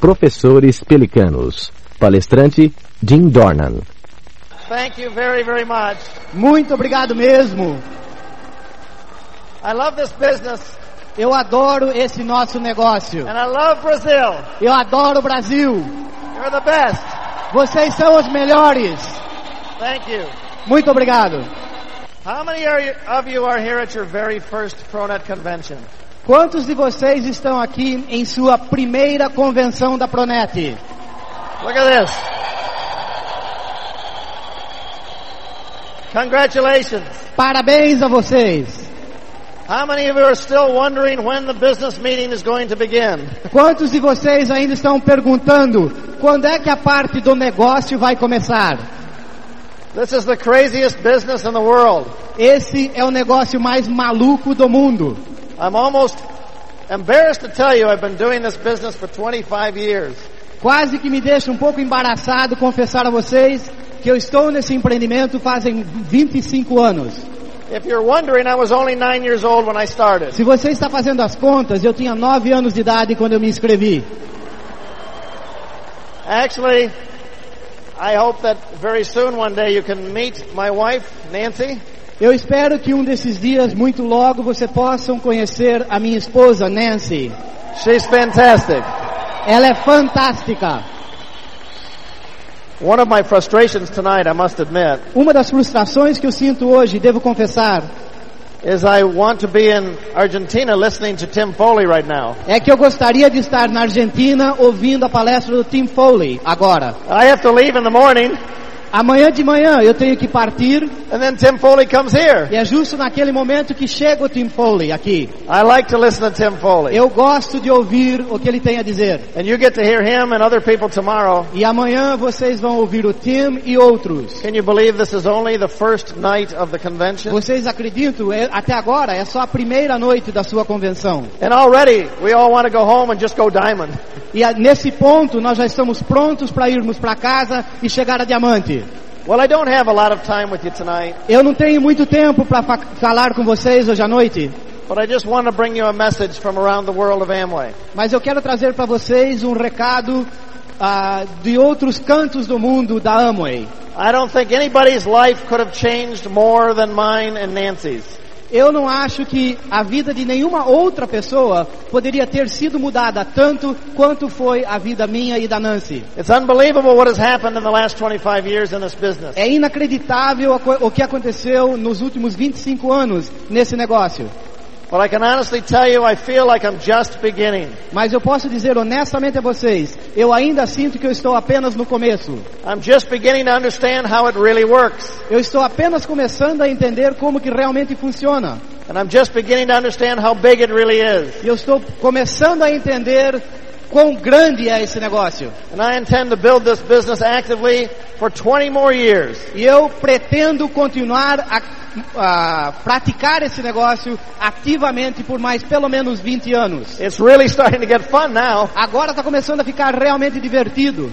Professores Pelicanos. Palestrante Jim Dornan. Thank you very, very much. Muito obrigado mesmo. I love this business Eu adoro esse nosso negócio. and I love Brazil. Eu adoro o Brasil. You're the best. Vocês são os melhores. Thank you. Muito obrigado. How many of you are here at your very first ProNet convention? Quantos de vocês estão aqui em sua primeira convenção da Pronet? Look at this. Congratulations. Parabéns a vocês. How many of you are still wondering when the business meeting is going to begin? Quantos de vocês ainda estão perguntando quando é que a parte do negócio vai começar? This is the craziest business in the world. Esse é o negócio mais maluco do mundo. I'm almost embarrassed to tell you I've been doing this business for 25 years. Quase que me deixa um pouco embaraçado confessar a vocês que eu estou nesse empreendimento fazem 25 anos. If you're wondering, I was only nine years old when I started. Se você está fazendo as contas, eu tinha 9 anos de idade quando eu me inscrevi. Actually, I hope that very soon one day you can meet my wife, Nancy. Eu espero que um desses dias, muito logo, você possam conhecer a minha esposa, Nancy. She's fantastic. Ela é fantástica. One of my frustrations tonight, I must admit, Uma das frustrações que eu sinto hoje, devo confessar, is I want to be in Argentina listening to Tim Foley right now. é que eu gostaria de estar na Argentina ouvindo a palestra do Tim Foley agora. I have to leave in the morning, Amanhã de manhã eu tenho que partir and then Tim Foley comes here. e é justo naquele momento que chega o Tim Foley aqui. I like to listen to Tim Foley. Eu gosto de ouvir o que ele tem a dizer. And you get to hear him and other people tomorrow. E amanhã vocês vão ouvir o Tim e outros. Can you believe this is only the first night of the convention? Vocês acreditam? É- até agora é só a primeira noite da sua convenção. And already we all want to go home and just go diamond. E a- nesse ponto nós já estamos prontos para irmos para casa e chegar a diamante. Well, I don't have a lot of time with you tonight, Eu não tenho muito tempo para fa- falar com vocês hoje à noite, but I just want to bring you a message from around the world of Amway. mas eu quero trazer para vocês um recado ah, de outros cantos do mundo da Amway. I don't think anybody's life could have changed more than mine and Nancy's. Eu não acho que a vida de nenhuma outra pessoa poderia ter sido mudada tanto quanto foi a vida minha e da Nancy. It's unbelievable what has happened in the last 25 years in this business. É inacreditável o que aconteceu nos últimos 25 anos nesse negócio. But I can honestly tell you, I feel like I'm just beginning. Mas eu posso dizer honestamente a vocês, eu ainda sinto que eu estou apenas no começo. I'm just beginning to understand how it really works. Eu estou apenas começando a entender como que realmente funciona. And I'm just beginning to understand how big it really is. E eu estou começando a entender quão grande é esse negócio. And I intend to build this business actively for 20 more years. E eu pretendo continuar a, a praticar esse negócio ativamente por mais pelo menos 20 anos. It's really starting to get fun now. Agora está começando a ficar realmente divertido.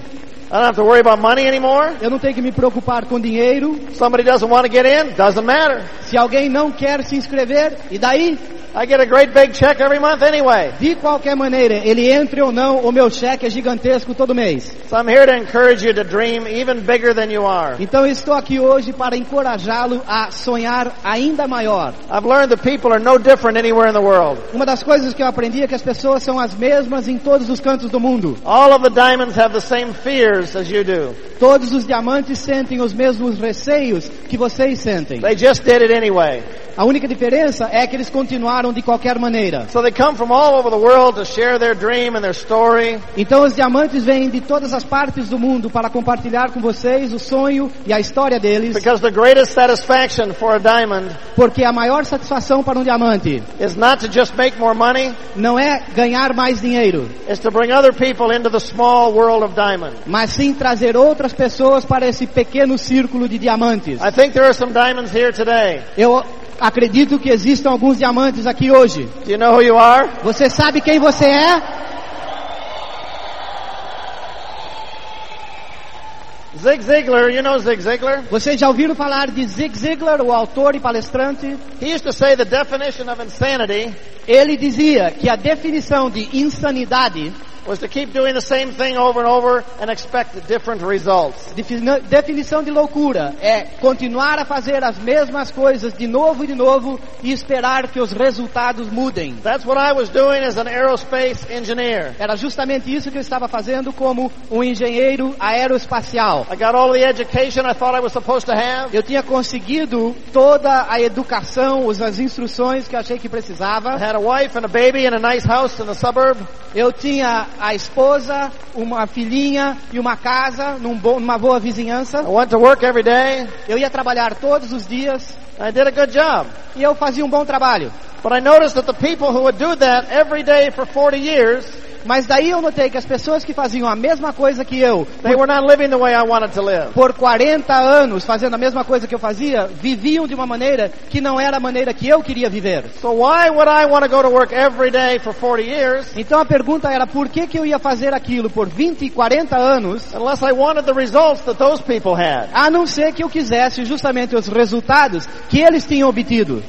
I don't have to worry about money anymore. Eu não tenho que me preocupar com dinheiro. Somebody doesn't want to get in, doesn't matter. Se alguém não quer se inscrever, e daí? I get a great big check every month anyway. De qualquer maneira, ele entre ou não, o meu cheque é gigantesco todo mês. So I'm here to encourage you to dream even bigger than you are. Então estou aqui hoje para encorajá-lo a sonhar ainda maior. I've learned that people are no different anywhere in the world. Uma das coisas que eu aprendi é que as pessoas são as mesmas em todos os cantos do mundo. All of the diamonds have the same fears as you do. Todos os diamantes sentem os mesmos receios que vocês sentem. They just did it anyway. A única diferença é que eles continuaram de qualquer maneira. So they come from all over the world to share their dream and their story. Então os diamantes vêm de todas as partes do mundo para compartilhar com vocês o sonho e a história deles, Because the greatest satisfaction for a diamond porque a maior satisfação para um diamante is not to just make more money, não é ganhar mais dinheiro, is to bring other people into the small world of diamond. mas sim trazer outras pessoas para esse pequeno círculo de diamantes. I think there are some diamonds here today. Eu acredito que existam alguns diamantes aqui hoje. You know who you are? Você sabe quem você é? Zig Ziglar, you know Zig Ziglar? Vocês já ouviram falar de Zig Ziglar, o autor e palestrante? He used to say the definition of insanity Ele dizia que a definição de insanidade was to keep doing the same thing over and over and expect different results. Defini- Definição de loucura é continuar a fazer as mesmas coisas de novo e de novo e esperar que os resultados mudem. That's what I was doing as an aerospace engineer. Era justamente isso que eu estava fazendo como um engenheiro aeroespacial. I got all the education I thought I was supposed to have. Eu tinha conseguido toda a educação, as instruções que eu achei que I precisava. had a wife and a baby and a nice house in the suburb. Eu tinha a esposa, uma filhinha e uma casa num bom- numa boa vizinhança. I went to work every day. Eu ia trabalhar todos os dias I did a good job. e eu fazia um bom trabalho. But I noticed that the people who would do that every day for 40 years, Mas daí eu notei que as pessoas que faziam a mesma coisa que eu, they were not living the way I wanted to live. por 40 anos fazendo a mesma coisa que eu fazia, viviam de uma maneira que não era a maneira que eu queria viver. So why would I want to go to work every day for 40 years Então a pergunta era por que, que eu ia fazer aquilo por 20 e 40 anos, unless I wanted the results that those people had? a não ser que eu quisesse justamente os resultados que eles tinham obtido.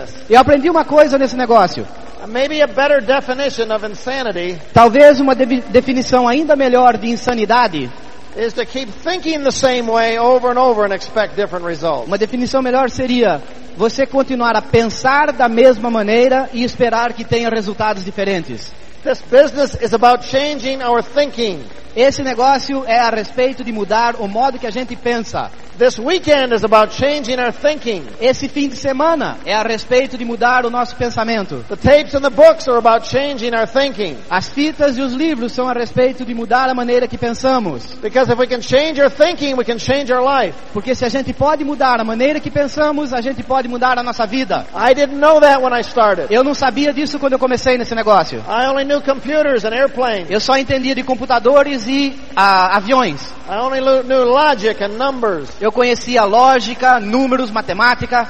Business. Eu aprendi uma coisa nesse negócio. Maybe a better definition of insanity Talvez uma devi- definição ainda melhor de insanidade, is to keep thinking the same way over and over and expect different results. uma definição melhor seria você continuar a pensar da mesma maneira e esperar que tenha resultados diferentes. This business is about changing our thinking. Esse negócio é a respeito de mudar o modo que a gente pensa. This weekend is about changing our thinking. Esse fim de semana é a respeito de mudar o nosso pensamento. The tapes and the books are about changing our thinking. As fitas e os livros são a respeito de mudar a maneira que pensamos. Because if we can change our thinking, we can change our life. Porque se a gente pode mudar a maneira que pensamos, a gente pode mudar a nossa vida. I didn't know that when I started. Eu não sabia disso quando eu comecei nesse negócio. I only knew computers and airplanes. Eu só entendia de computadores e ah, aviões. I only knew logic and numbers. Eu conhecia lógica, números, matemática.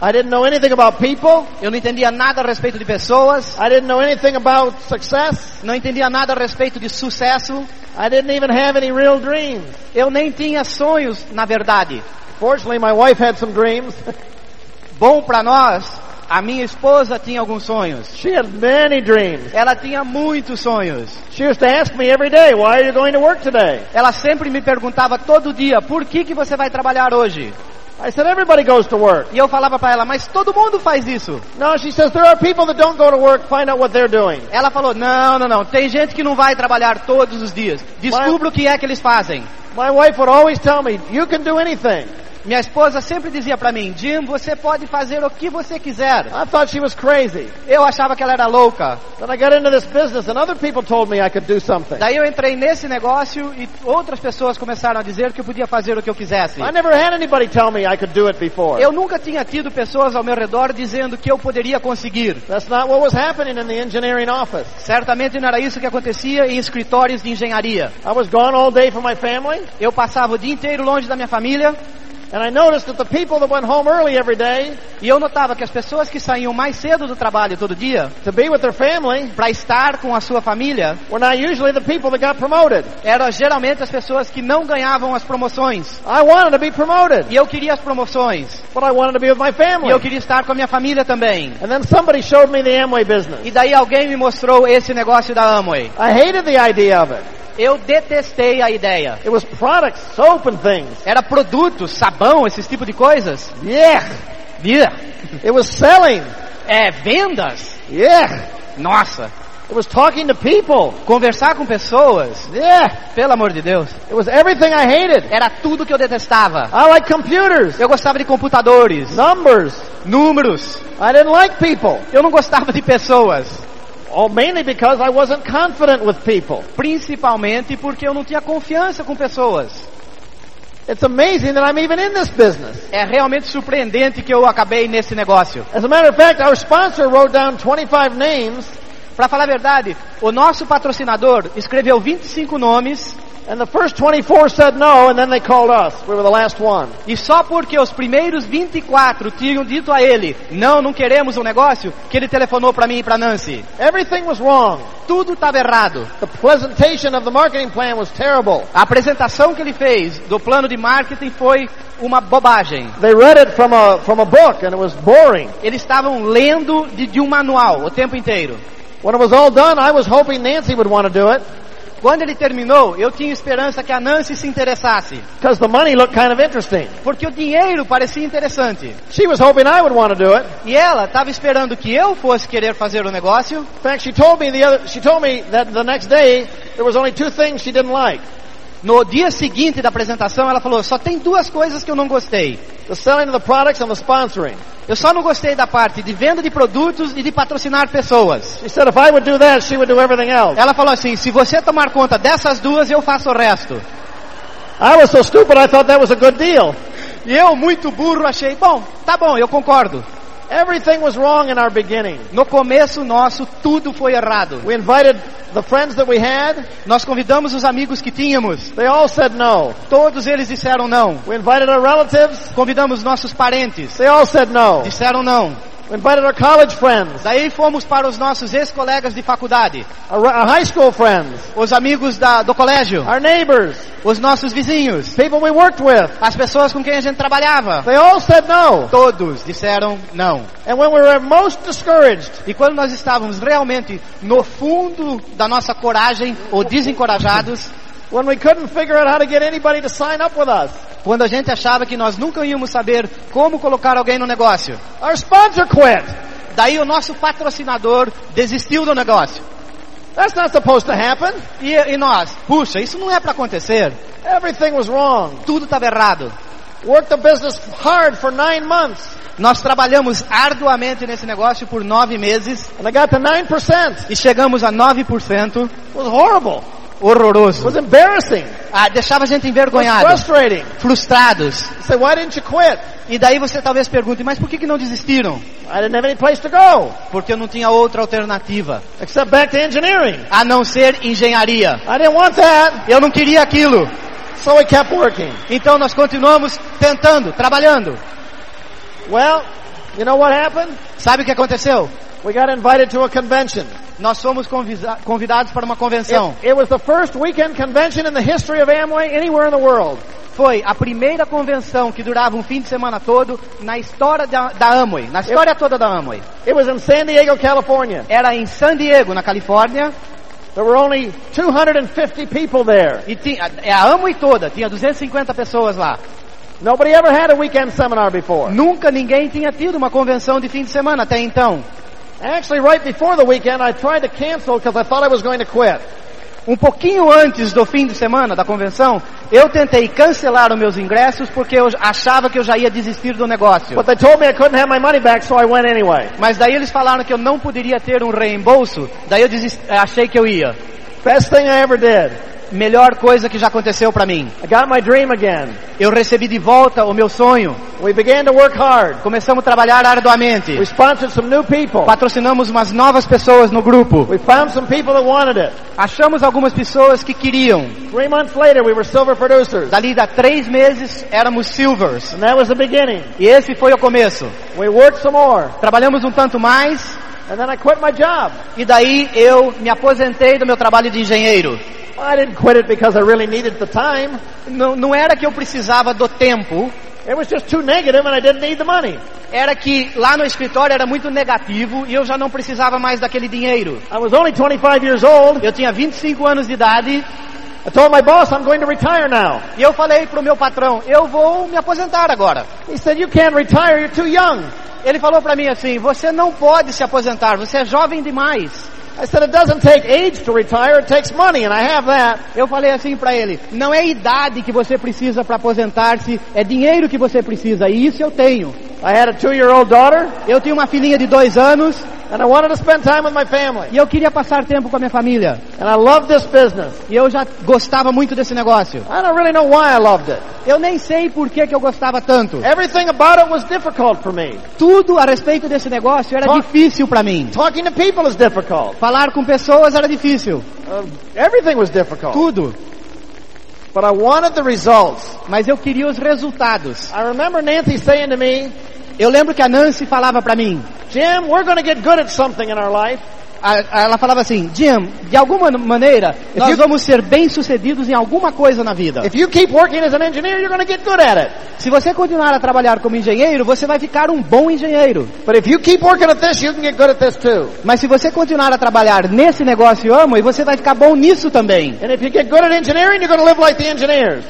I didn't know anything about people. Eu não entendia nada a respeito de pessoas. I didn't know anything about success. Não entendia nada a respeito de sucesso. I didn't even have any real dreams. Eu nem tinha sonhos, na verdade. Fortunately, my wife had some dreams. Bom para nós, a minha esposa tinha alguns sonhos. she had many dreams. Ela tinha muitos sonhos. She used to ask me every day, why are you going to work today? Ela sempre me perguntava todo dia, por que, que você vai trabalhar hoje? I said, everybody goes to work. E eu falava para ela, mas todo mundo faz isso. No, she says, there are people that don't go to work. Find out what they're doing. Ela falou, não, não, não, tem gente que não vai trabalhar todos os dias. Descubra o que é que eles fazem. My wife would always tell me, you can do anything. Minha esposa sempre dizia para mim, Jim, você pode fazer o que você quiser. I thought she was crazy. Eu achava que ela era louca. Then I got into this business and other people told me I could do something. Daí eu entrei nesse negócio e outras pessoas começaram a dizer que eu podia fazer o que eu quisesse. I never had anybody tell me I could do it before. Eu nunca tinha tido pessoas ao meu redor dizendo que eu poderia conseguir. That's not what was happening in the engineering office. Certamente não era isso que acontecia em escritórios de engenharia. I was gone all day from my family, Eu passava o dia inteiro longe da minha família and I noticed that the people that went home early every day e eu notava que as pessoas que saíam mais cedo do trabalho todo dia to be with their family para estar com a sua família were not usually the people that got promoted. eram geralmente as pessoas que não ganhavam as promoções. I wanted to be promoted, E eu queria as promoções. but I wanted to be with my E family. eu queria estar com a minha família também. And then somebody showed me the Amway business. E daí alguém me mostrou esse negócio da Amway. I hated the idea of it. Eu detestei a ideia. It was products, soap and things. Era produtos, sabão, esses tipo de coisas. Yeah. Yeah. It was selling. É vendas. Yeah. Nossa. It was talking to people. Conversar com pessoas. Yeah. Pelo amor de Deus. It was everything I hated. Era tudo que eu detestava. I like computers, Eu gostava de computadores, numbers. números. I didn't like people. Eu não gostava de pessoas. Oh, mainly because I wasn't confident with people. Principalmente porque eu não tinha confiança com pessoas. It's amazing that I'm even in this business. É realmente surpreendente que eu acabei nesse negócio. As a matter of fact, our sponsor wrote down 25 names, Para falar a verdade, o nosso patrocinador escreveu 25 nomes and the first 24 said no, and then they called us. We were the last one. e só porque os primeiros 24 tinham dito a ele, não, não queremos um negócio, que ele telefonou para mim e para Nancy. Everything was wrong. Tudo estava errado. The presentation of the marketing plan was terrible. A apresentação que ele fez do plano de marketing foi uma bobagem. They read it from a, from a book, and it was boring. Eles estavam lendo de, de um manual o tempo inteiro. When it was all done, I was hoping Nancy would want to do it Quando ele terminou, eu tinha esperança que a Nancy se interessasse, because the money looked kind of interesting. porque o dinheiro parecia interessante. She was hoping I would want to do it. E ela estava esperando que eu fosse querer fazer o negócio. In fact, she told me the other, she told me that the next day there was only two things she didn't like. No dia seguinte da apresentação, ela falou: só tem duas coisas que eu não gostei. The selling of the products and the sponsoring. Eu só não gostei da parte de venda de produtos e de patrocinar pessoas. She said if I would do that, she would do everything else. Ela falou assim: se você tomar conta dessas duas, eu faço o resto. I was so stupid I thought that was a good deal. E eu, muito burro, achei: bom, tá bom, eu concordo. Everything was wrong in our beginning. No começo nosso, tudo foi errado. We invited the friends that we had. Nós convidamos os amigos que tínhamos. They all said no. Todos eles disseram não. We invited our relatives. Convidamos nossos parentes. They all said no. Disseram não. We invited our college friends, Daí fomos para os nossos ex-colegas de faculdade. our, our high school friends, Os amigos da- do colégio. our neighbors, Os nossos vizinhos. people we worked with. As pessoas com quem a gente trabalhava. They all said no. Todos disseram não. And when we were most discouraged, E quando nós estávamos realmente no fundo da nossa coragem ou desencorajados, when we couldn't figure out how to get anybody to sign up with us, quando a gente achava que nós nunca íamos saber como colocar alguém no negócio, our sponsor quit. daí o nosso patrocinador desistiu do negócio. That's not supposed to happen. E, e nós, puxa, isso não é para acontecer. Everything was wrong. Tudo estava errado. Worked the business hard for nine months, Nós trabalhamos arduamente nesse negócio por nove meses and I got to 9%. e chegamos a 9%. It was horrible. It Horroroso. was embarrassing. Ah, deixava a gente It was envergonhado, frustrating. frustrados. Say, why didn't you quit? E daí você talvez pergunte, mas por que, que não desistiram? I didn't have any place to go Porque eu não tinha outra alternativa, except back to engineering. a não ser engenharia. I didn't want that, Eu não queria aquilo. so we kept working. Então nós continuamos tentando, trabalhando. Well, you know what happened? Sabe o que aconteceu? We got invited to a convention. Nós fomos convidados para uma convenção. It, it was the first weekend convention in the history of Amway anywhere in the world. Foi a primeira convenção que durava um fim de semana todo na história da, da Amway, na história toda da Amway. It was in San Diego, California. Era em San Diego, na Califórnia, There were only 250 people there. e tinha, a Amway toda, tinha 250 pessoas lá. Nobody ever had a weekend seminar before. Nunca ninguém tinha tido uma convenção de fim de semana até então. Actually, right before the weekend, I tried to cancel because I thought I was going to quit. Um pouquinho antes do fim de semana da convenção, eu tentei cancelar os meus ingressos porque eu achava que eu já ia desistir do negócio. But they told me I couldn't have my money back, so I went anyway. Mas daí eles falaram que eu não poderia ter um reembolso, daí eu desist- achei que eu ia. Best thing I ever did. Melhor coisa que já aconteceu para mim. I got my dream again. Eu recebi de volta o meu sonho. We began to work hard. Começamos a trabalhar arduamente. We sponsored some new people. Patrocinamos umas novas pessoas no grupo. We found some people that wanted it. Achamos algumas pessoas que queriam. Three months later, we were silver producers. Dali a três meses éramos silvers. And that was the beginning. E esse foi o começo. We worked some more. Trabalhamos um tanto mais And then I quit my job. e daí eu me aposentei do meu trabalho de engenheiro. I didn't quit it because I really needed the time. Não, não era que eu precisava do tempo, It was just too negative and I didn't need the money. era que lá no escritório era muito negativo e eu já não precisava mais daquele dinheiro. I was only 25 years old. Eu tinha 25 anos de idade I told my boss I'm going to retire now. e eu falei pro meu patrão, eu vou me aposentar agora. He said, you can't retire, you're too young. Ele falou pra mim assim, você não pode se aposentar, você é jovem demais. Eu falei assim pra ele, não é idade que você precisa para aposentar-se, é dinheiro que você precisa, e isso eu tenho. I had a two-year-old daughter, Eu tenho uma filhinha de dois anos and I wanted to spend time with my family. e eu queria passar tempo com a minha família. And I love this business. E eu já gostava muito desse negócio. I don't really know why I loved it. Eu nem sei por que, que eu gostava tanto. Everything about it was difficult for me. Tudo a respeito desse negócio era difícil para mim. Talking to people is difficult. Falar com pessoas era difícil. Uh, everything was difficult. Tudo. But I wanted the results. Mas eu queria os resultados. I remember Nancy saying to me, Eu lembro que a Nancy falava para mim, Jim, we're going to get good at something in our life. A- a- ela falava assim, Jim, de alguma maneira, nós you- vamos ser bem-sucedidos em alguma coisa na vida. Se você continuar a trabalhar como engenheiro, você vai ficar um bom engenheiro. This. Mas se você continuar a trabalhar nesse negócio amo, você vai ficar bom nisso também. Like.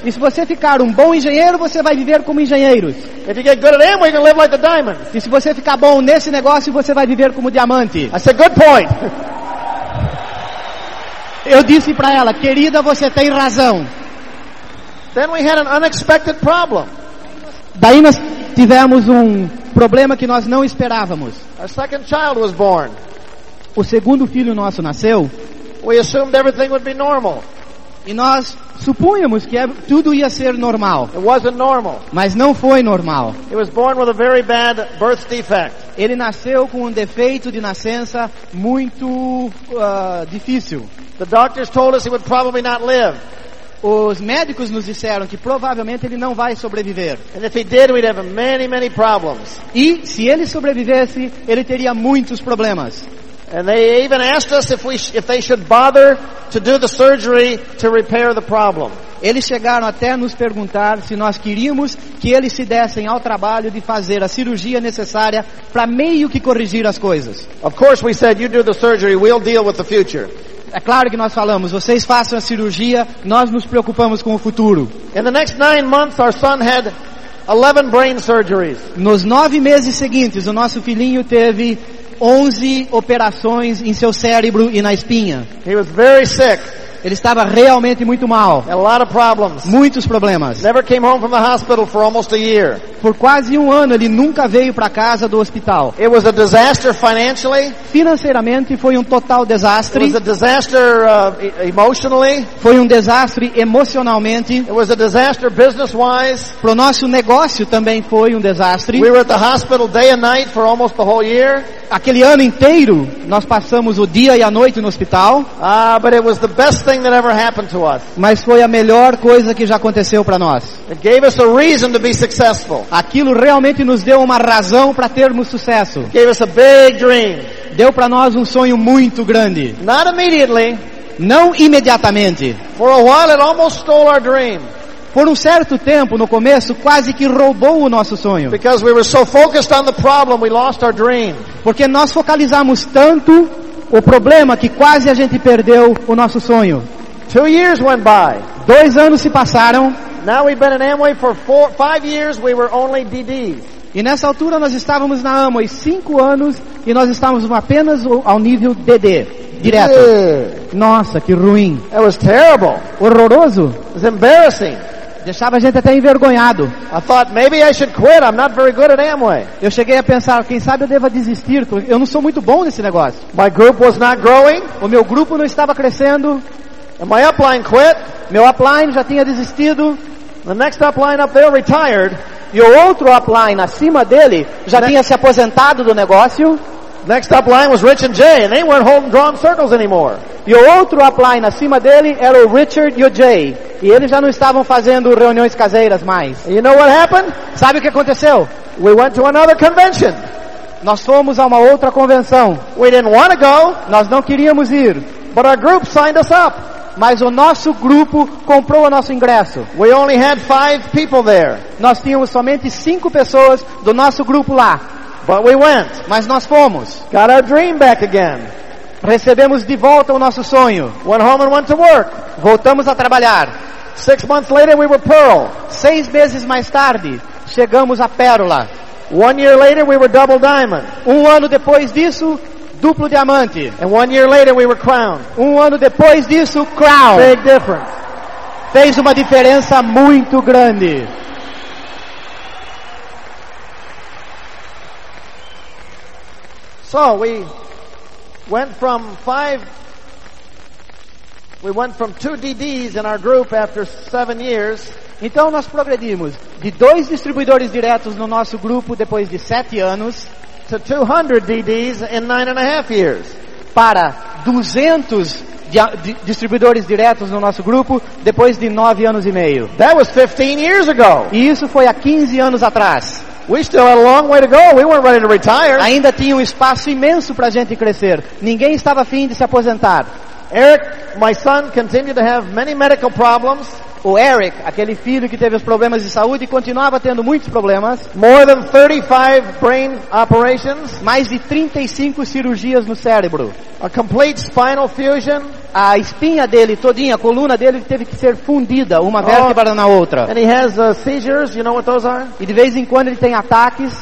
E se você ficar um bom engenheiro, você vai viver como engenheiros. If you get good at Amway, like. E se você ficar bom nesse negócio, você vai viver como diamante. I said, good point. Eu disse para ela, querida, você tem razão. then we had an unexpected problem. Daí nós tivemos um problema que nós não esperávamos. Our second child was born. O segundo filho nosso nasceu We assumed everything would be normal. E nós supunhamos que é- tudo ia ser normal, It wasn't normal. mas não foi normal. He was born with a very bad birth defect. Ele nasceu com um defeito de nascença muito ah, difícil. The doctors told us he would probably not live. Os médicos nos disseram que provavelmente ele não vai sobreviver. And if he did, we'd have many, many problems. E se ele sobrevivesse, ele teria muitos problemas. And they even asked us if we, if they should bother to do the surgery to repair the problem. Eles chegaram até nos perguntar se nós queríamos que eles se dessem ao trabalho de fazer a cirurgia necessária para meio que corrigir as coisas. Of course, we said, you do the surgery, we'll deal with the future. É claro que nós falamos, vocês façam a cirurgia, nós nos preocupamos com o futuro. In the next nine months, our son had 11 brain surgeries. Nos nove meses seguintes, o nosso filhinho teve 11 operações em seu cérebro e na espinha. He was very sick, Ele estava realmente muito mal, a lot of problems. muitos problemas. Never came home from the hospital for almost a year. Por quase um ano ele nunca veio para casa do hospital. It was a disaster financially. Financeiramente foi um total It desastre, was a disaster uh, emotionally. foi um desastre emocionalmente. It was a disaster business-wise. Pro nosso negócio também foi um desastre. We were at the hospital day and night for almost the whole year. Aquele ano inteiro nós passamos o dia e a noite no hospital, Uh, but it was the best thing that ever happened to us. mas foi a melhor coisa que já aconteceu para nós. It gave us a reason to be successful. Aquilo realmente nos deu uma razão para termos sucesso. Gave us a big dream. Deu para nós um sonho muito grande. Not immediately. Não imediatamente. For a while it almost stole our dream. Por um certo tempo, no começo, quase que roubou o nosso sonho. Because we were so focused on the problem, we lost our dream. Porque nós focalizamos tanto o problema que quase a gente perdeu o nosso sonho. Two years went by. Dois anos se passaram Now we've been in Amway for four, five years. We were only DDs. e nessa altura nós estávamos na Amway cinco anos e nós estávamos apenas ao nível DD, direto. Yeah. Nossa, que ruim. That was terrible. Horroroso. It was embarrassing. Deixava a gente até envergonhado. I thought maybe I should quit. I'm not very good at Amway. Eu cheguei a pensar, quem sabe eu deva desistir, eu não sou muito bom nesse negócio. My group was not growing, O meu grupo não estava crescendo, and my upline quit. meu upline já tinha desistido, The next upline up there retired. e o outro upline acima dele já Né? tinha se aposentado do negócio, Next upline was Rich and Jay, and they weren't holding drawn circles anymore. e o outro upline acima dele era o Richard e o Jay. E eles já não estavam fazendo reuniões caseiras mais. And you know what happened? Sabe o que aconteceu? We went to another convention. Nós fomos a uma outra convenção. We didn't want to go, Nós não queríamos ir, but our group signed us up. Mas o nosso grupo comprou o nosso ingresso. We only had five people there, Nós tínhamos somente cinco pessoas do nosso grupo lá, but we went. mas nós fomos. Got our dream back again. Recebemos de volta o nosso sonho. Went home and went to work. Voltamos a trabalhar. Six months later, we were Pearl. Seis meses mais tarde, chegamos a Pérola. One year later, we were Double Diamond. Um ano depois disso, duplo diamante. And one year later, we were Crown. Um ano depois disso, Crown. Big difference. Fez uma diferença muito grande. So we went from five, we went from two DDs in our group after seven years Então nós progredimos de dois distribuidores diretos no nosso grupo depois de sete anos to 200 DDs in nine and a half years. para 200 dia- di- distribuidores diretos no nosso grupo depois de nove anos e meio. That was 15 years ago. E isso foi há 15 anos atrás. We still had a long way to go. We weren't ready to retire. Ainda tinha um espaço imenso para a gente crescer. Ninguém estava afim de se aposentar. Eric, my son, continued to have many medical problems. O Eric, aquele filho que teve os problemas de saúde, continuava tendo muitos problemas. More than 35 brain operations. Mais de 35 cirurgias no cérebro. A complete spinal fusion. A espinha dele todinha, a coluna dele teve que ser fundida, uma vértebra na outra. And he has uh, seizures. You know what those are? E de vez em quando ele tem ataques.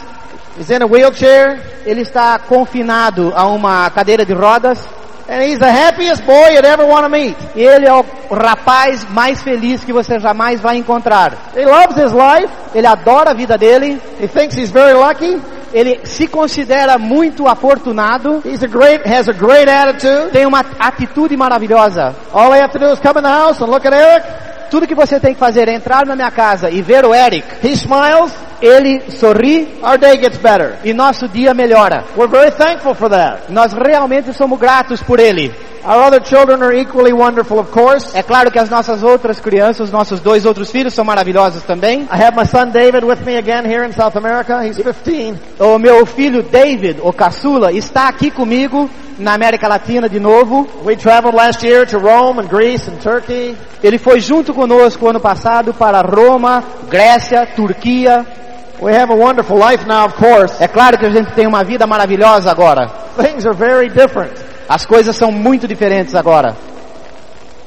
He's in a wheelchair. Ele está confinado a uma cadeira de rodas. And he's the happiest boy you'd ever want to meet. Ele é o rapaz mais feliz que você jamais vai encontrar. He loves his life. Ele adora a vida dele. He thinks he's very lucky. Ele se considera muito afortunado. He's a great, has a great attitude. Tem uma atitude maravilhosa. All they have to do is come in the house and look at Eric. Tudo que você tem que fazer é entrar na minha casa e ver o Eric. He smiles. Ele sorri Our day gets better. e nosso dia melhora. We're very thankful for that. Nós realmente somos gratos por ele. Our other children are equally wonderful, of course. É claro que as nossas outras crianças, os nossos dois outros filhos são maravilhosos também. I have my son David with me again here in South America. He's 15. O meu filho David, o caçula, está aqui comigo na América Latina de novo. We traveled last year to Rome and Greece and Turkey. Ele foi junto conosco ano passado para Roma, Grécia, Turquia. We have a wonderful life now, of course. É claro que a gente tem uma vida maravilhosa agora. Things are very different. As coisas são muito diferentes agora.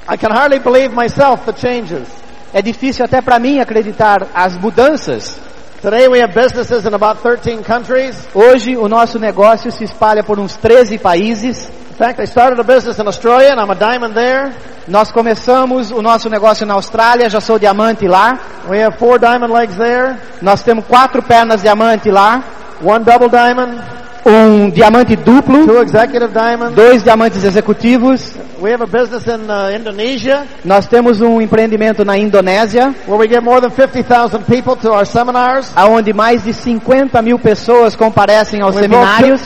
I can hardly believe myself the changes. É difícil até para mim acreditar as mudanças. Today we have businesses in about 13 countries. Hoje o nosso negócio se espalha por uns 13 países. In fact, I started a business in Australia and I'm a diamond there. Nós começamos o nosso negócio na Austrália, já sou diamante lá. We have four diamond legs there, Nós temos quatro pernas diamante lá, one double diamond, um diamante duplo, two executive diamonds. dois diamantes executivos. We have a business in uh, Indonesia Nós temos um empreendimento na Indonésia, where we get more than 50,000 people to our seminars. aonde mais de 50 mil pessoas comparecem aos We seminários.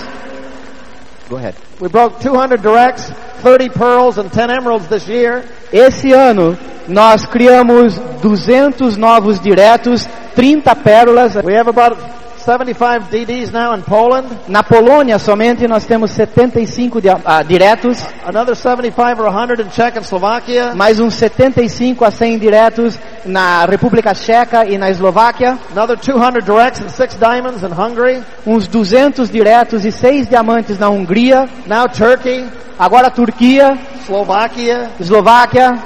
Go ahead. We broke 200 directs, 30 pearls and 10 emeralds this year. Esse ano nós criamos 200 novos diretos, 30 pérolas. We have about 75 DDs now in Poland, Na Polônia somente nós temos 75 di- ah, diretos, another 75 or 100 in Czech and Slovakia, mais uns 75 a 100 diretos na República Tcheca e na Eslováquia, another 200 directs and 6 diamonds in Hungary, uns 200 diretos e 6 diamantes na Hungria, now Turkey, agora Turquia, Slovakia, Eslováquia,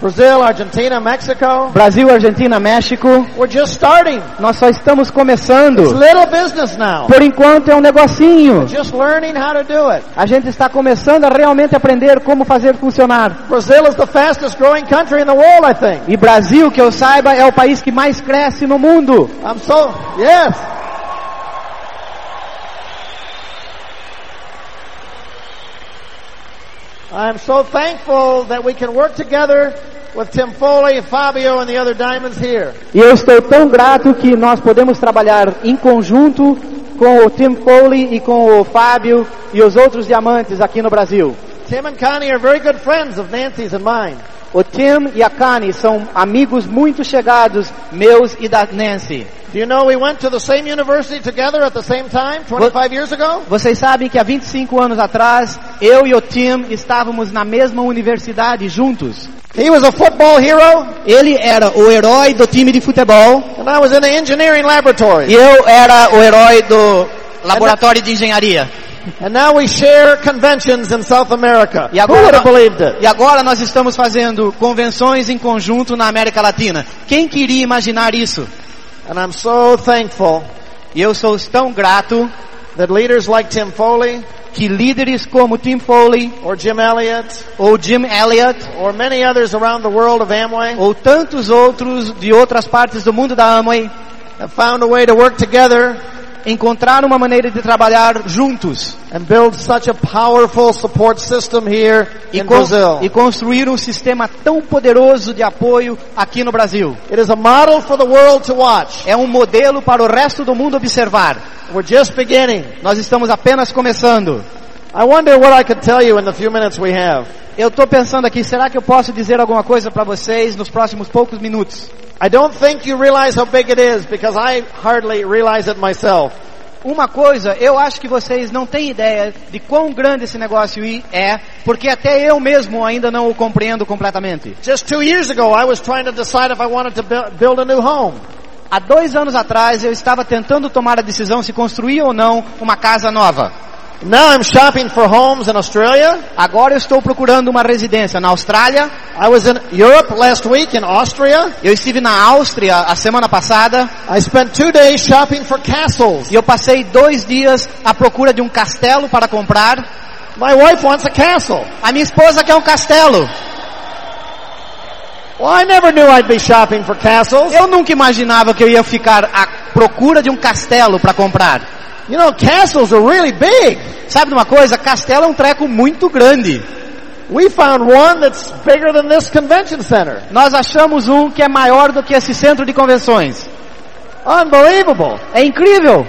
Brazil, Argentina, Mexico. Brasil, Argentina, México. We're just starting. Nós só estamos It's começando. little business now. Por enquanto é um negocinho. Just learning how to do it. A gente está começando a realmente aprender como fazer funcionar. Brazil is the fastest growing country in the world, I think. E Brasil, que eu saiba, é o país que mais cresce no mundo. I'm so, yes. I'm so thankful that we can work together with Tim Foley, Fabio, and the other diamonds here. E eu estou tão grato que nós podemos trabalhar em conjunto com o Tim Foley e com o Fábio e os outros diamantes aqui no Brasil. Tim and Connie are very good friends of Nancy's and mine. O Tim e a Connie são amigos muito chegados meus e da Nancy. Do you know we went to the same university together at the same time 25 years ago? Vocês sabem que há 25 anos atrás, eu e o Tim estávamos na mesma universidade juntos. He was a football hero, Ele era o herói do time de futebol and I was in the engineering e laboratory. eu era o herói do laboratório de engenharia. And now we share conventions in South America. E Who would agora, have believed it? e agora nós estamos fazendo convenções em conjunto na América Latina. Quem queria imaginar isso? And I'm so thankful E eu sou tão grato that leaders like Tim Foley que líderes como Tim Foley or Jim Elliott ou Jim Elliott or many others around the world of Amway ou tantos outros de outras partes do mundo da Amway have found a way to work together encontraram uma maneira de trabalhar juntos and build such a powerful support system here e, con- e construir um sistema tão poderoso de apoio aqui no Brasil. É um modelo para o resto do mundo observar. We're just beginning. Nós estamos apenas começando. I wonder what I could tell you in the few minutes we have. Eu estou pensando aqui, será que eu posso dizer alguma coisa para vocês nos próximos poucos minutos? I don't think you realize how big it is because I hardly realize it myself. Uma coisa, eu acho que vocês não têm ideia de quão grande esse negócio é, porque até eu mesmo ainda não o compreendo completamente. Just two years ago, I was trying to decide if I wanted to buil- build a new home. Há dois anos atrás eu estava tentando tomar a decisão se construir ou não uma casa nova. Now I'm shopping for homes in Australia. Agora eu estou procurando uma residência na Austrália. I was in Europe last week in Austria. Eu estive na Áustria a semana passada I spent two days shopping for castles. e eu passei dois dias à procura de um castelo para comprar. My wife wants a castle. A minha esposa quer um castelo. Well, I never knew I'd be shopping for castles. Eu nunca imaginava que eu ia ficar à procura de um castelo para comprar. You know, castles are really big. Sabe de uma coisa? Castelo é um treco muito grande. We found one that's bigger than this convention center. Nós achamos um que é maior do que esse centro de convenções. Unbelievable. É incrível.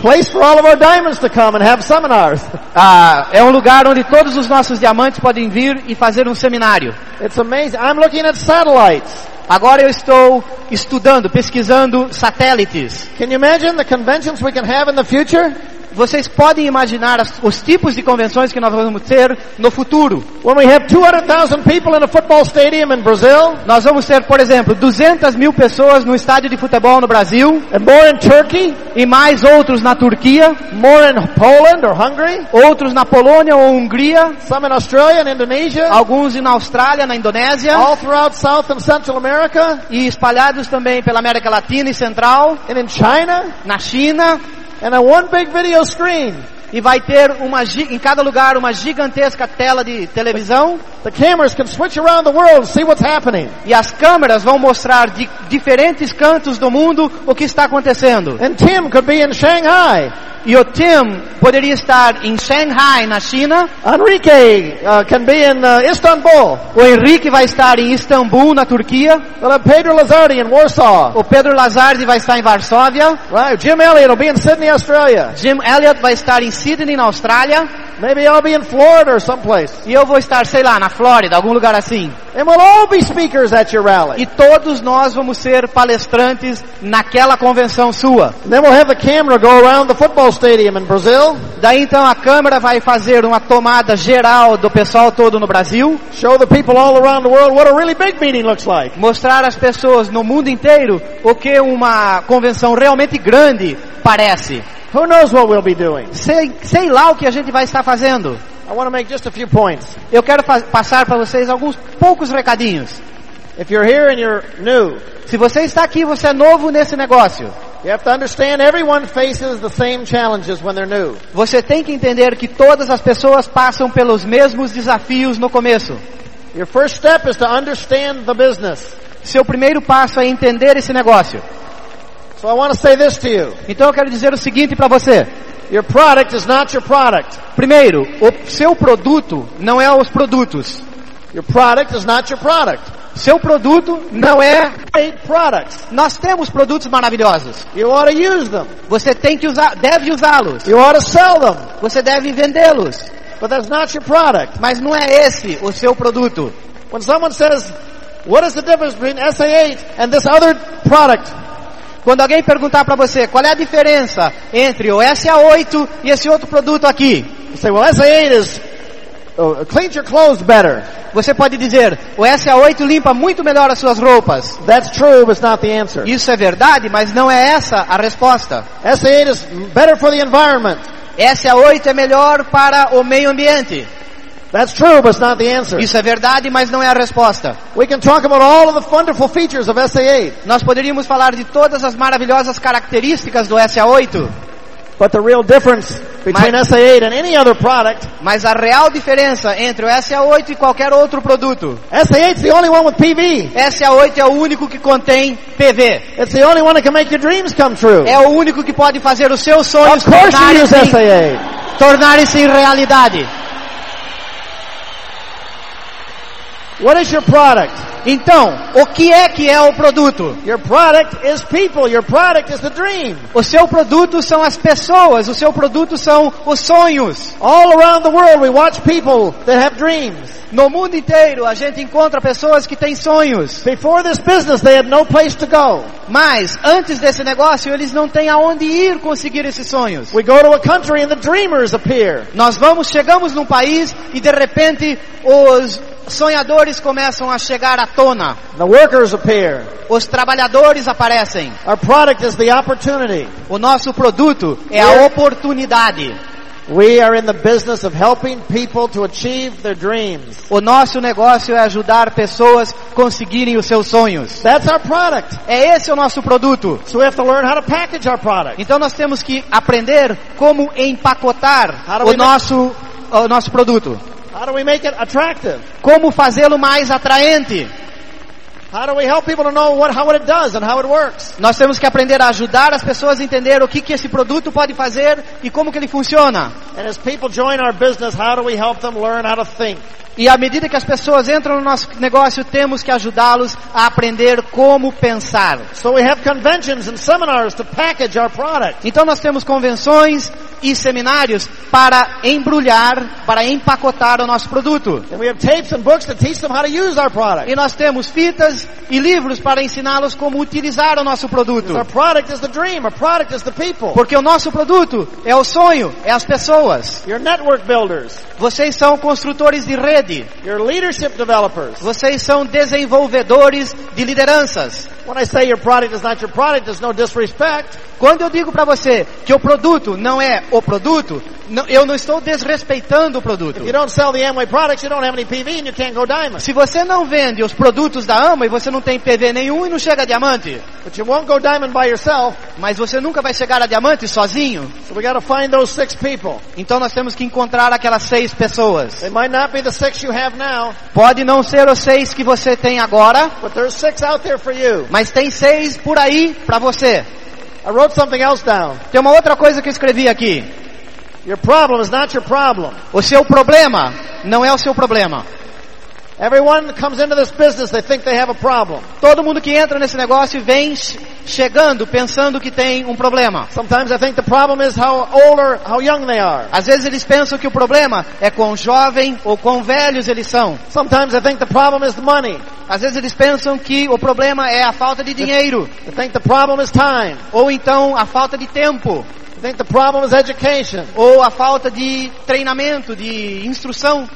Place for all of our diamonds to come and have seminars. Ah, é um lugar onde todos os nossos diamantes podem vir e fazer um seminário. It's amazing. I'm looking at satellites. Agora eu estou estudando, pesquisando satélites. Can you imagine the conventions we can have in the future? Vocês podem imaginar as- os tipos de convenções que nós vamos ter no futuro. When we have 200,000 people in a football stadium in Brazil Nós vamos ter, por exemplo, 200 mil pessoas no estádio de futebol no Brasil and more in Turkey, e mais outros na Turquia, more in Poland or Hungary, outros na Polônia ou Hungria, some in Australia and Indonesia, alguns na Austrália, na Indonésia all throughout South and Central America e espalhados também pela América Latina e Central, and in China na China and on one big video screen. e vai ter uma em cada lugar uma gigantesca tela de televisão The cameras can switch around the world see what's happening. e as câmeras vão mostrar de diferentes cantos do mundo o que está acontecendo. And Tim could be in Shanghai. E o Tim poderia estar em Shanghai, na China, Enrique uh, can be in uh, Istanbul. o Henrique vai estar em Istambul, na Turquia, We'll Pedro Lazardi in Warsaw. o Pedro Lazardi vai estar em Varsóvia, Right. Jim Elliott will be in Sydney, Australia. Jim Elliot vai estar em Sydney, na Austrália, Maybe I'll be in Florida or someplace. e eu vou estar, sei lá, na Flórida, algum lugar assim. And we'll all be speakers at your rally. E todos nós vamos ser palestrantes naquela convenção sua. And then we'll have the camera go around the football stadium in Brazil, Daí então a câmera vai fazer uma tomada geral do pessoal todo no Brasil, show the people all around the world what a really big meeting looks like. mostrar às pessoas no mundo inteiro o que uma convenção realmente grande parece. Who knows what we'll be doing? Sei, sei lá o que a gente vai estar fazendo. I want to make just a few points. Eu quero passar para vocês alguns poucos recadinhos. If you're here and you're new, Se você está aqui, você é novo nesse negócio. you have to understand everyone faces the same challenges when they're new. Você tem que entender que todas as pessoas passam pelos mesmos desafios no começo. Your first step is to understand the business. Seu primeiro passo é entender esse negócio. So I want to say this to you. Então eu quero dizer o seguinte para você. Your product is not your product. Primeiro, o seu produto não é os produtos. Your product is not your product. Seu produto não é. Great products. Nós temos produtos maravilhosos. You ought to use them. Você tem que usar, deve usá-los. You ought to sell them. Você deve vendê-los. But that's not your product. Mas não é esse o seu produto. When someone says, what is the difference between SA8 and this other product? Quando alguém perguntar para você qual é a diferença entre o SA8 e esse outro produto aqui, say, well, SA8 is, uh, cleans your clothes better. você pode dizer, o SA8 limpa muito melhor as suas roupas. That's true, but it's not the answer. Isso é verdade, mas não é essa a resposta. SA8 is better for the environment. SA8 é melhor para o meio ambiente. That's true, but it's not the answer. Isso é verdade, mas não é a resposta. We can talk about all of the wonderful features of SA8, Nós poderíamos falar de todas as maravilhosas características do SA8, but the real difference between Mas- SA8 and any other product, mas a real diferença entre o SA8 e qualquer outro produto, SA8 is the only one with PV. SA8 é o único que contém PV. It's the only one that can make your dreams come true. É o único que pode fazer os seus sonhos tornarem-se SA8. tornarem-se em realidade. What is your product? Então, o que é que é o produto? Your product is people. Your product is the dream. O seu produto são as pessoas, o seu produto são os sonhos. All around the world we watch people that have dreams. No mundo inteiro a gente encontra pessoas que têm sonhos, Before this business they had no place to go. mas antes desse negócio eles não têm aonde ir conseguir esses sonhos. We go to a country and the dreamers appear. Nós vamos, chegamos num país e de repente os sonhadores começam a chegar à tona. The workers appear. Os trabalhadores aparecem. Our product is the opportunity. O nosso produto é a oportunidade. We are in the business of helping people to achieve their dreams. O nosso negócio é ajudar pessoas conseguirem os seus sonhos. That's our product. É esse o nosso produto. So we have to learn how to package our product. Então nós temos que aprender como empacotar o nosso, o nosso produto. How do we make it attractive? Como fazê-lo mais atraente. How do we help people to know what, how it does and how it works? Nós temos que aprender a ajudar as pessoas a entender o que, que esse produto pode fazer e como que ele funciona. E à medida que as pessoas entram no nosso negócio, temos que ajudá-los a aprender como pensar. So we have conventions and seminars to package our product. Então nós temos convenções e seminários para embrulhar, para empacotar o nosso produto. And we have tapes and books to teach them how to use our product. E nós temos fitas e livros para ensiná-los como utilizar o nosso produto. Our product is the dream. Our product is the people. Porque o nosso produto é o sonho, é as pessoas. You're network builders. Vocês são construtores de You're leadership developers. Vocês são desenvolvedores de lideranças. When I say your product is not your product, there's no disrespect. Quando eu digo para você que o produto não é o produto, não- eu não estou desrespeitando o produto. If you don't sell the Amway products, you don't have any PV and you can't go diamond. Se você não vende os produtos da AMA e você não tem PV nenhum e não chega a diamante, But you won't go diamond by yourself. mas você nunca vai chegar a diamante sozinho, So we find those six people. então nós temos que encontrar aquelas seis pessoas. They might not be the six now, Pode não ser os seis que você tem agora, but there's six out there for you. mas tem seis por aí para você. I wrote something else down. Tem uma outra coisa que eu escrevi aqui. Your problem is not your problem. O seu problema não é o seu problema. Everyone comes into this business, they think they have a problem. Todo mundo que entra nesse negócio vem ch- chegando pensando que tem um problema. Sometimes I think the problem is how old or how young they are. Às vezes eles pensam que o problema é quão jovem ou quão velhos eles são. Sometimes I think the problem is the money. Às vezes eles pensam que o problema é a falta de dinheiro They think the problem is time. ou então a falta de tempo They think the problem is education. ou a falta de treinamento, de instrução.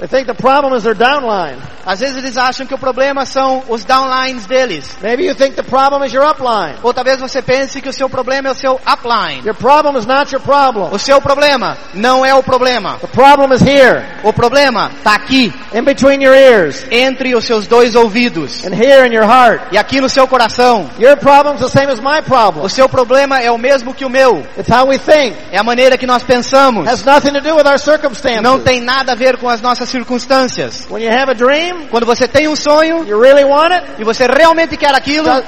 They think the problem is their downline. Às vezes eles acham que o problema são os downlines deles. Maybe you think the problem is your upline. Ou talvez você pense que o seu problema é o seu upline. Your problem is not your problem. O seu problema não é o problema. The problem is here, O problema está aqui, in between your ears, entre os seus dois ouvidos and here in your heart. e aqui no seu coração. Your problem's the same as my problem. O seu problema é o mesmo que o meu. It's how we think. É a maneira que nós pensamos. Has nothing to do with our circumstances. Não tem nada a ver com as nossas circunstâncias. When you have a dream, Quando você tem um sonho you really want it, e você realmente quer aquilo, the,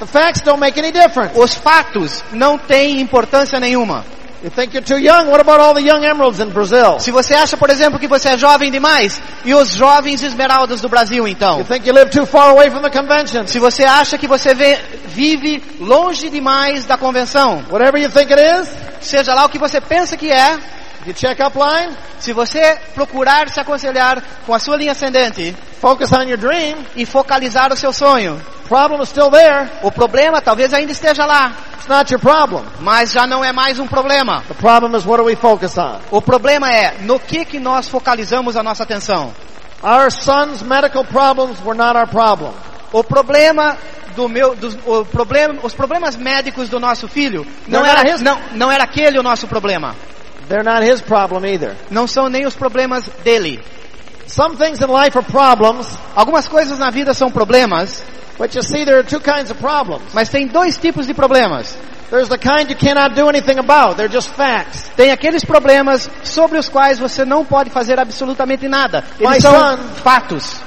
the facts don't make any difference. os fatos não têm importância nenhuma. You think you're too young, what about all the young emeralds in Brazil? Se você acha, por exemplo, que você é jovem demais, e os jovens esmeraldas do Brasil então? You think you live too far away from the convention? Se você acha que você vê- vive longe demais da convenção, Whatever you think it is, seja lá o que você pensa que é, if you check upline, se você procurar se aconselhar com a sua linha ascendente focus on your dream, e focalizar o seu sonho, problem is still there. o problema talvez ainda esteja lá, It's not your problem. mas já não é mais um problema. The problem is what do we focus on? O problema é no que que nós focalizamos a nossa atenção. Our son's medical problems were not our problem. O problema do meu, dos, o problema, os problemas médicos do nosso filho não Não era, não, não era aquele o nosso problema. They're not his problem either. Não são nem os problemas dele. Some things in life are problems, Algumas coisas na vida são problemas, but you see there are two kinds of problems. mas tem dois tipos de problemas. There's the kind you cannot do anything about. They're just facts. Tem aqueles problemas sobre os quais você não pode fazer absolutamente nada. Eles My são son- fatos.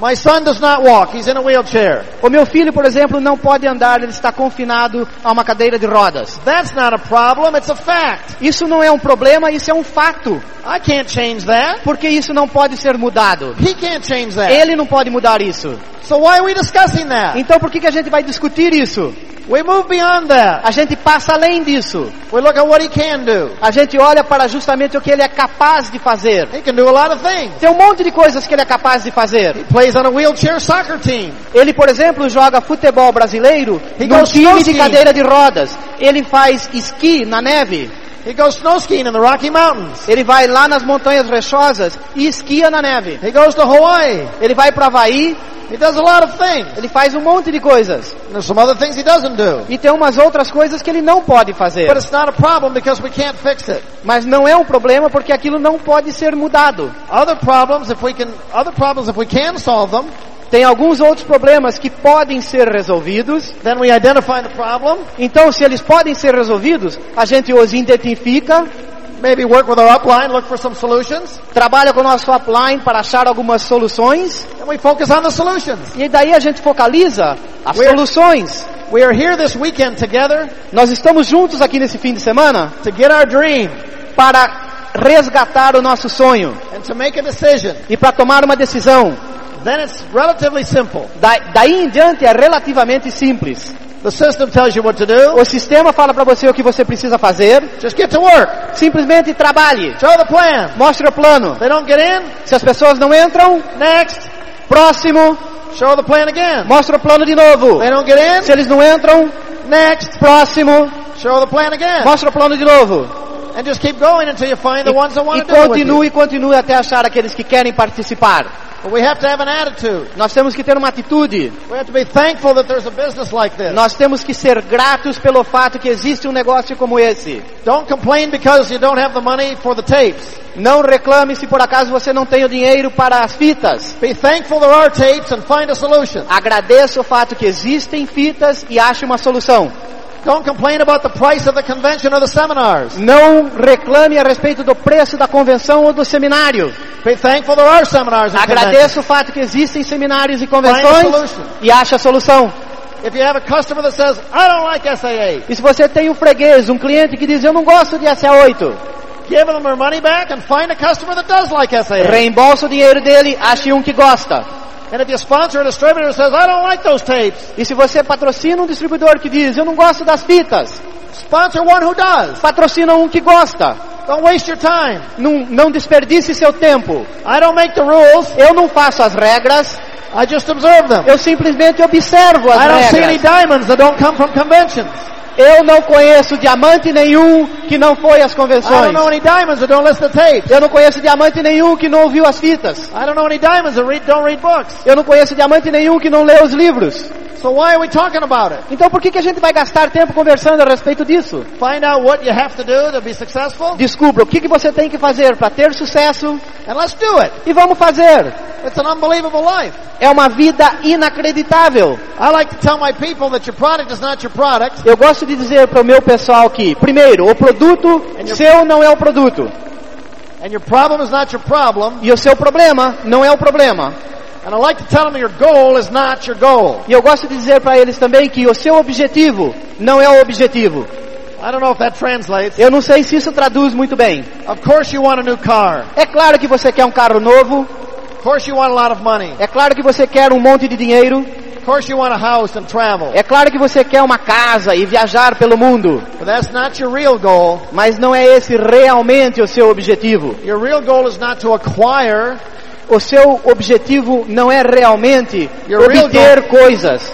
My son does not walk. He's in a wheelchair. O meu filho, por exemplo, não pode andar, ele está confinado a uma cadeira de rodas. That's not a problem. It's a fact. Isso não é um problema, isso é um fato, I can't change that. porque isso não pode ser mudado. He can't change that. Ele não pode mudar isso. So why are we discussing that? Então por que, que a gente vai discutir isso? We move beyond that. A gente passa além disso. We look at what he can do. A gente olha para justamente o que ele é capaz de fazer. He can do a lot of things. Tem um monte de coisas que ele é capaz de fazer. He plays on a wheelchair soccer team. Ele, por exemplo, joga futebol brasileiro He num goes time de cadeira de rodas. Ele faz esqui na neve. He goes snow skiing in the Rocky Mountains. Ele vai lá nas montanhas rochosas e esquia na neve. He goes to Hawaii. Ele vai para Havaí, He does a lot of things. ele faz um monte de coisas. And some other things he doesn't do. E tem umas outras coisas que ele não pode fazer. But it's not a problem because we can't fix it. Mas não é um problema porque aquilo não pode ser mudado. Other problems, if we can, other problems, if we can solve them, Tem alguns outros problemas que podem ser resolvidos. then we identify the problem, Então, se eles podem ser resolvidos, a gente os identifica, maybe work with our upline, look for some solutions, trabalha com o nosso upline para achar algumas soluções. and we focus on the solutions. E daí a gente focaliza as We're- soluções. We are here this weekend together Nós estamos juntos aqui nesse fim de semana to get our dream para resgatar o nosso sonho and to make a decision. e para tomar uma decisão. Then it's relatively simple. Da, daí em diante é relativamente simples. The system tells you what to do. O sistema fala para você o que você precisa fazer. Just get to work. Simplesmente trabalhe. Show the plan. Mostre o plano. They don't get in. Se as pessoas não entram, Next. próximo, Show the plan again. mostra o plano de novo. They don't get Se eles não entram, in. Next. próximo, Show the plan again. mostra o plano de novo. And just keep going until you find the ones that E want to do it you. continue e continue até achar aqueles que querem participar. But we have to have an attitude. Nós temos que ter uma atitude. We have to be thankful that there's a business like this. Nós temos que ser gratos pelo fato que existe um negócio como esse. Don't complain because you don't have the money for the tapes. Não reclame se por acaso você não tem o dinheiro para as fitas. Be thankful there are tapes and find a solution. Agradeça o fato que existem fitas e ache uma solução. Don't complain about the price of the convention or the seminars. Não reclame a respeito do preço da convenção ou do seminário. Be thankful there are seminars and conventions. Agradeça o fato que existem seminários e convenções e ache a solução. If you have a customer that says, I don't like SAA, E se você tem um freguês, um cliente que diz eu não gosto de SA8, give them their money back and find a customer that does like SAA. reembolsa o dinheiro dele, ache um que gosta. And if you sponsor a distributor says, I don't like those tapes, E se você patrocina um distribuidor que diz eu não gosto das fitas, sponsor one who does. patrocina um que gosta. Don't waste your time. Não, não desperdice seu tempo. I don't make the rules. Eu não faço as regras, I just observe them. eu simplesmente observo as I don't see any regras. diamonds that don't come from conventions. Eu não conheço diamante nenhum que não foi às convenções. Eu não conheço diamante nenhum que não ouviu as fitas. Eu não conheço diamante nenhum que não lê os livros. So why are we talking about it? Então por que, que a gente vai gastar tempo conversando a respeito disso? Find out what you have to do to be successful, Descubra o que, que você tem que fazer para ter sucesso and let's do it. e vamos fazer. It's an unbelievable life. É uma vida inacreditável. I like to tell my people that your product is not your product, Eu gosto de dizer para o meu pessoal que, primeiro, o produto seu não é o produto. and your problem is not your problem. E o seu problema não é o problema. And I like to tell them your goal is not your goal. E eu gosto de dizer para eles também que o seu objetivo não é o objetivo. I don't know if that translates. Eu não sei se isso traduz muito bem. Of course you want a new car. É claro que você quer um carro novo, Of course you want a lot of money. é claro que você quer um monte de dinheiro, Of course you want a house and travel. é claro que você quer uma casa e viajar pelo mundo, But that's not your real goal. mas não é esse realmente o seu objetivo. Your real goal is not to acquire. O seu objetivo não é realmente Your obter coisas.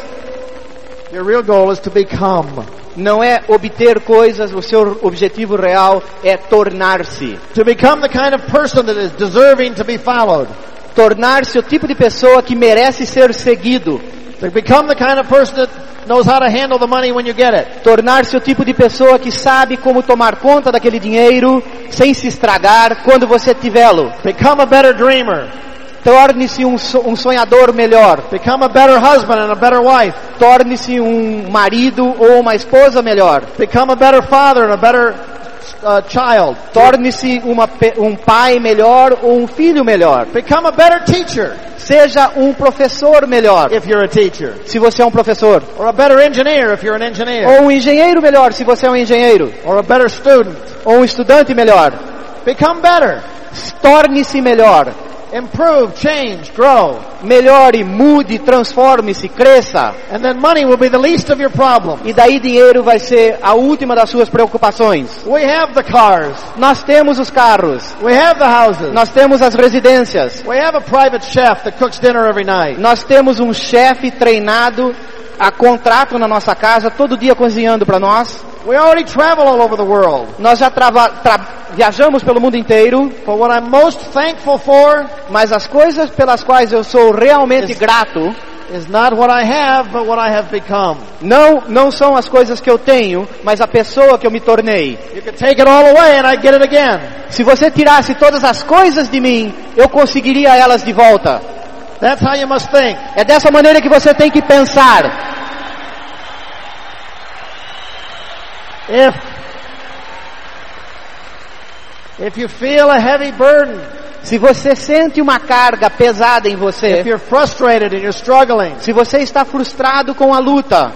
Your real goal is to become. Não é obter coisas, o seu objetivo real é tornar-se. To become the kind of person that is deserving to be followed. Tornar-se o tipo de pessoa que merece ser seguido. To become the kind of person that knows how to handle the money when you get it. Tornar-se o tipo de pessoa que sabe como tomar conta daquele dinheiro sem se estragar quando você tivê-lo. Become a better dreamer. Torne-se um sonhador melhor. Become a better husband and a better wife. Torne-se um marido ou uma esposa melhor. Become a better father and a better uh, child. Torne-se um pai melhor ou um filho melhor. Become a better teacher Seja um professor melhor, if you're a teacher. se você é um professor. Or a better engineer if you're an engineer. Ou um engenheiro melhor, se você é um engenheiro. Or a better student. Ou um estudante melhor. Become better. Torne-se melhor. Improve, change, grow. Melhore, mude, transforme-se, cresça. And then money will be the least of your problems. E daí dinheiro vai ser a última das suas preocupações. We have the cars. Nós temos os carros, We have the houses. nós temos as residências, We have a private chef that cooks dinner every night. nós temos um chefe treinado a contrato na nossa casa, todo dia cozinhando para nós. We already travel all over the world. Nós já viajamos pelo mundo inteiro, But what I'm most thankful for mas as coisas pelas quais eu sou realmente grato is not what I have, but what I have become. não não são as coisas que eu tenho, mas a pessoa que eu me tornei. You could take it all away and I'd get it again. Se você tirasse todas as coisas de mim, eu conseguiria elas de volta. That's how you must think. É dessa maneira que você tem que pensar. If if you feel a heavy burden, Se você sente uma carga pesada em você, if you're frustrated and you're struggling, se você está frustrado com a luta,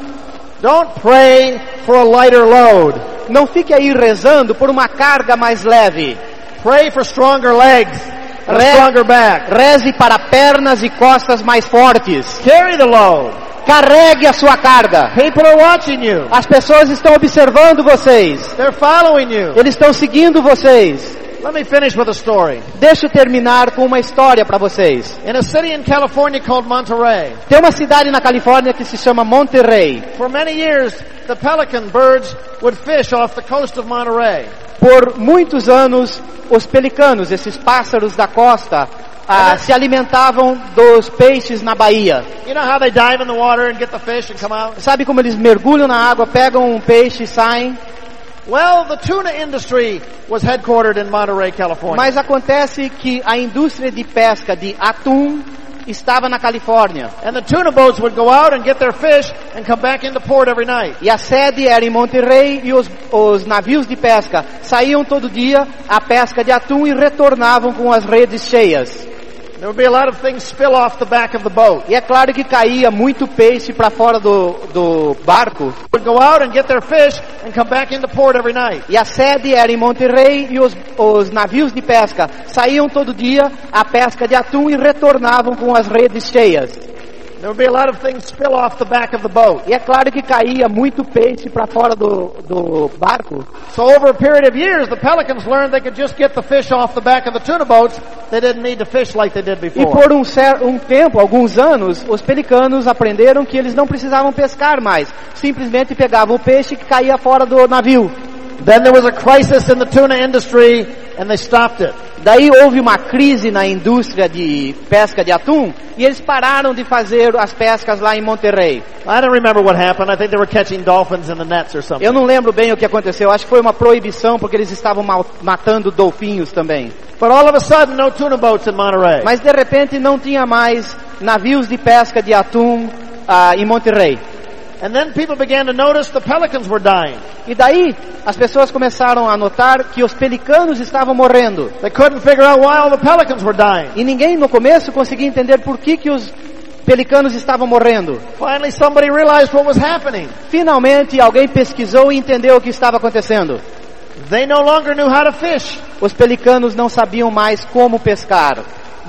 don't pray for a lighter load. não fique aí rezando por uma carga mais leve. Pray for stronger legs, Re- stronger back. Reze para pernas e costas mais fortes. Carry the load. Carregue a sua carga. People are watching you. As pessoas estão observando vocês. They're following you. Eles estão seguindo vocês. Let me finish with a story. Deixa eu terminar com uma história para vocês. In a city in California called Monterey, Tem uma cidade na Califórnia que se chama Monterrey. for many years, the pelican birds would fish off the coast of Monterey. Por muitos anos, os pelicanos, esses pássaros da costa, ah, se alimentavam dos peixes na Bahia. You know how they dive in the water and get the fish and come out? Sabe como eles mergulham na água, pegam um peixe e saem? Well, the tuna industry was headquartered in Monterey, California. Mas acontece que a indústria de pesca de atum estava na Califórnia. And the tuna boats would go out and get their fish and come back into port every night. E a sede era em Monterrey e os, os navios de pesca saíam todo dia à pesca de atum e retornavam com as redes cheias. E é claro que caía muito peixe para fora do, do barco. Would go out and get their fish and come back into port every night. E a sede era em Monterrey e os, os navios de pesca saíam todo dia à pesca de atum e retornavam com as redes cheias. There would be a lot of things spill off the back of the boat. E é claro que caía muito peixe para fora do, do barco. So over a period of years, the pelicans learned they could just get the fish off the back of the tuna boats. They didn't need to fish like they did E before. por um, cer- um tempo, alguns anos, os pelicanos aprenderam que eles não precisavam pescar mais. Simplesmente pegavam o peixe que caía fora do navio. Then there was a crisis in the tuna industry and they stopped it. Daí houve uma crise na indústria de pesca de atum e eles pararam de fazer as pescas lá em Monterrey. I don't remember what happened. I think they were catching dolphins in the nets or something. Eu não lembro bem o que aconteceu. Acho que foi uma proibição porque eles estavam matando golfinhos também. But all of a sudden, no tuna boats in Monterey. Mas de repente não tinha mais navios de pesca de atum ah, em Monterrey. And then people began to notice the pelicans were dying. E daí as pessoas começaram a notar que os pelicanos estavam morrendo. They couldn't figure out why all the pelicans were dying. E ninguém no começo conseguia entender por que, que os pelicanos estavam morrendo. Finally, somebody realized what was happening. Finalmente alguém pesquisou e entendeu o que estava acontecendo. They no longer knew how to fish. Os pelicanos não sabiam mais como pescar.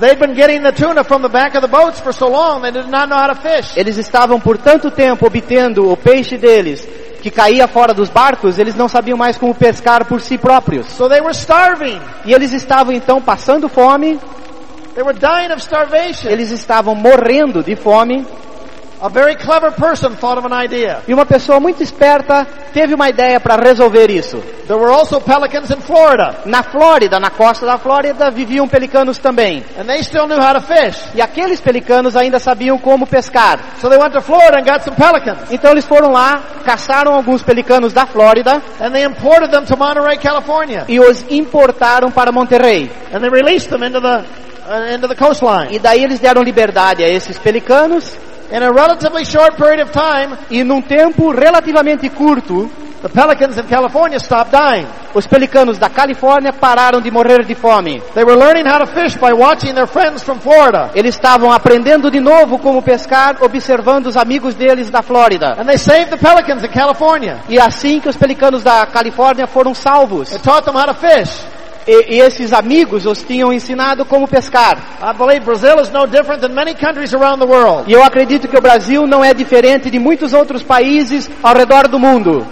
They'd been getting the tuna from the back of the boats for so long, they did not know how to fish. Eles estavam por tanto tempo obtendo o peixe deles que caía fora dos barcos, eles não sabiam mais como pescar por si próprios. So they were starving. E eles estavam então passando fome, They were dying of starvation. eles estavam morrendo de fome, A very clever person thought of an idea. e uma pessoa muito esperta teve uma ideia para resolver isso. There were also pelicans in Florida, Na Flórida, na costa da Flórida, viviam pelicanos também. and they still knew how to fish. E aqueles pelicanos ainda sabiam como pescar. So they went to Florida and got some pelicans, Então eles foram lá, caçaram alguns pelicanos da Flórida and they imported them to Monterey, California, e os importaram para Monterrey. and they released them into the uh, into the coastline. E daí eles deram liberdade a esses pelicanos In a relatively short period of time, e num tempo relativamente curto, the pelicans in California stopped dying. Os pelicanos da Califórnia pararam de morrer de fome. They were learning how to fish by watching their friends from Florida. Eles estavam aprendendo de novo como pescar, observando os amigos deles da Flórida. And they saved the pelicans in California. E assim que os pelicanos da Califórnia foram salvos. They taught them how to fish. E, e esses amigos os tinham ensinado como pescar. I believe Brazil is no different than many countries around the world. E eu acredito que o Brasil não é diferente de muitos outros países ao redor do mundo.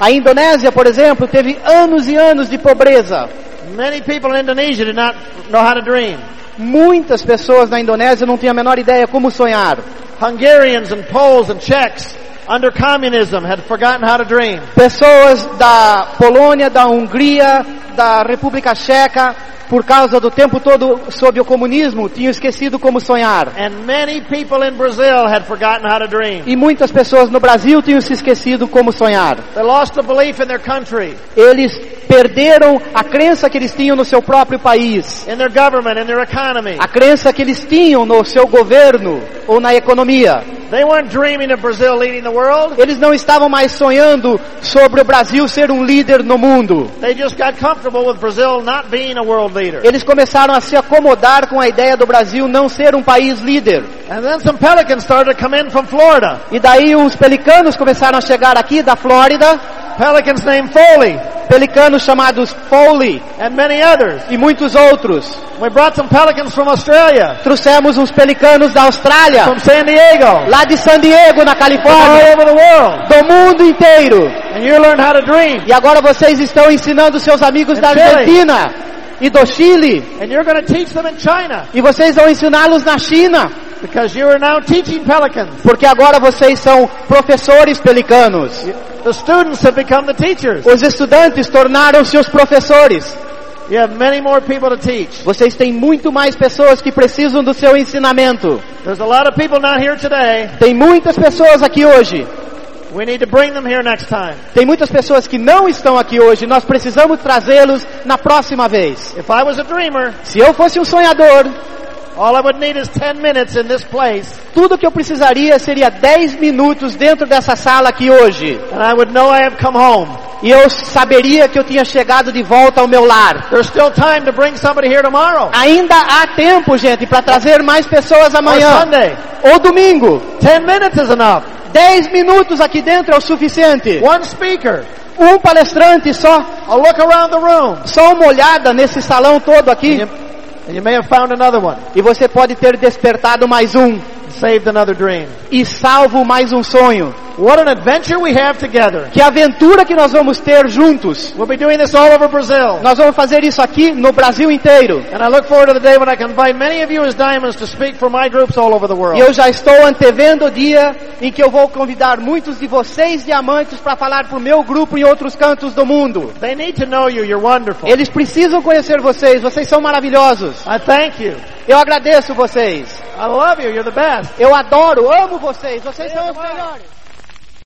A Indonésia, por exemplo, teve anos e anos de pobreza. Many people in Indonesia did not know how to dream. Muitas pessoas na Indonésia não têm a menor ideia como sonhar. Hungarians and Poles and Czechs under communism had forgotten how to dream. Pessoas da Polônia, da Hungria, da República Checa, por causa do tempo todo sob o comunismo, tinham esquecido como sonhar. And many people in Brazil had forgotten how to dream. E muitas pessoas no Brasil tinham se esquecido como sonhar. They lost the belief in their country, Eles perderam a crença que eles tinham no seu próprio país, in their government, in their economy. a crença que eles tinham no seu governo ou na economia. They weren't dreaming of Brazil leading the world. Eles não estavam mais sonhando sobre o Brasil ser um líder no mundo. They just got comfortable with Brazil not being a world leader. Eles começaram a se acomodar com a ideia do Brasil não ser um país líder. And then some pelicans started to come in from Florida. E daí uns pelicanos começaram a chegar aqui da Flórida, Pelicans named Foley pelicanos chamados Foley and many others. e muitos outros. We brought some pelicans from Australia, Trouxemos uns pelicanos da Austrália, from San Diego, lá de San Diego, na all Califórnia, over the world. do mundo inteiro. And you learned how to dream. E agora vocês estão ensinando seus amigos da Chile. E do Chile. And you're going to teach them in China E vocês vão ensiná-los na China. because you are now teaching pelicans. Porque agora vocês são professores pelicanos. The students have become the teachers. Os estudantes tornaram-se os professores. You have many more people to teach. Vocês têm muito mais pessoas que precisam do seu ensinamento. There's a lot of people not here today. Tem muitas pessoas aqui hoje. We need to bring them here next time. Tem muitas pessoas que não estão aqui hoje. Nós precisamos trazê-los na próxima vez. If I was a dreamer, Se eu fosse um sonhador, all I would need is 10 minutes in this place tudo que eu precisaria seria 10 minutos dentro dessa sala aqui hoje. and I would know I have come home. E eu saberia que eu tinha chegado de volta ao meu lar. There's still time to bring somebody here tomorrow Ainda há tempo, gente, para trazer mais pessoas or amanhã Sunday. ou domingo. 10 minutes is enough. 10 minutos aqui dentro é o suficiente. One speaker. Um palestrante só, A look around the room. só uma olhada nesse salão todo aqui you, and you may have found another one. e você pode ter despertado mais um Saved another dream. e salvo mais um sonho. What an adventure we have together. Que aventura que nós vamos ter juntos. We'll be doing this all over Brazil. Nós vamos fazer isso aqui no Brasil inteiro. And I look forward to the day when I can invite many of you as diamonds to speak for my groups all over the E world. eu já estou antevendo o dia em que eu vou convidar muitos de vocês diamantes para falar para o meu grupo em outros cantos do mundo. They need to know you. You're wonderful. Eles precisam conhecer vocês, vocês são maravilhosos. I thank you. Eu agradeço vocês. I love you. You're the best. Eu adoro, amo vocês, vocês são os melhores.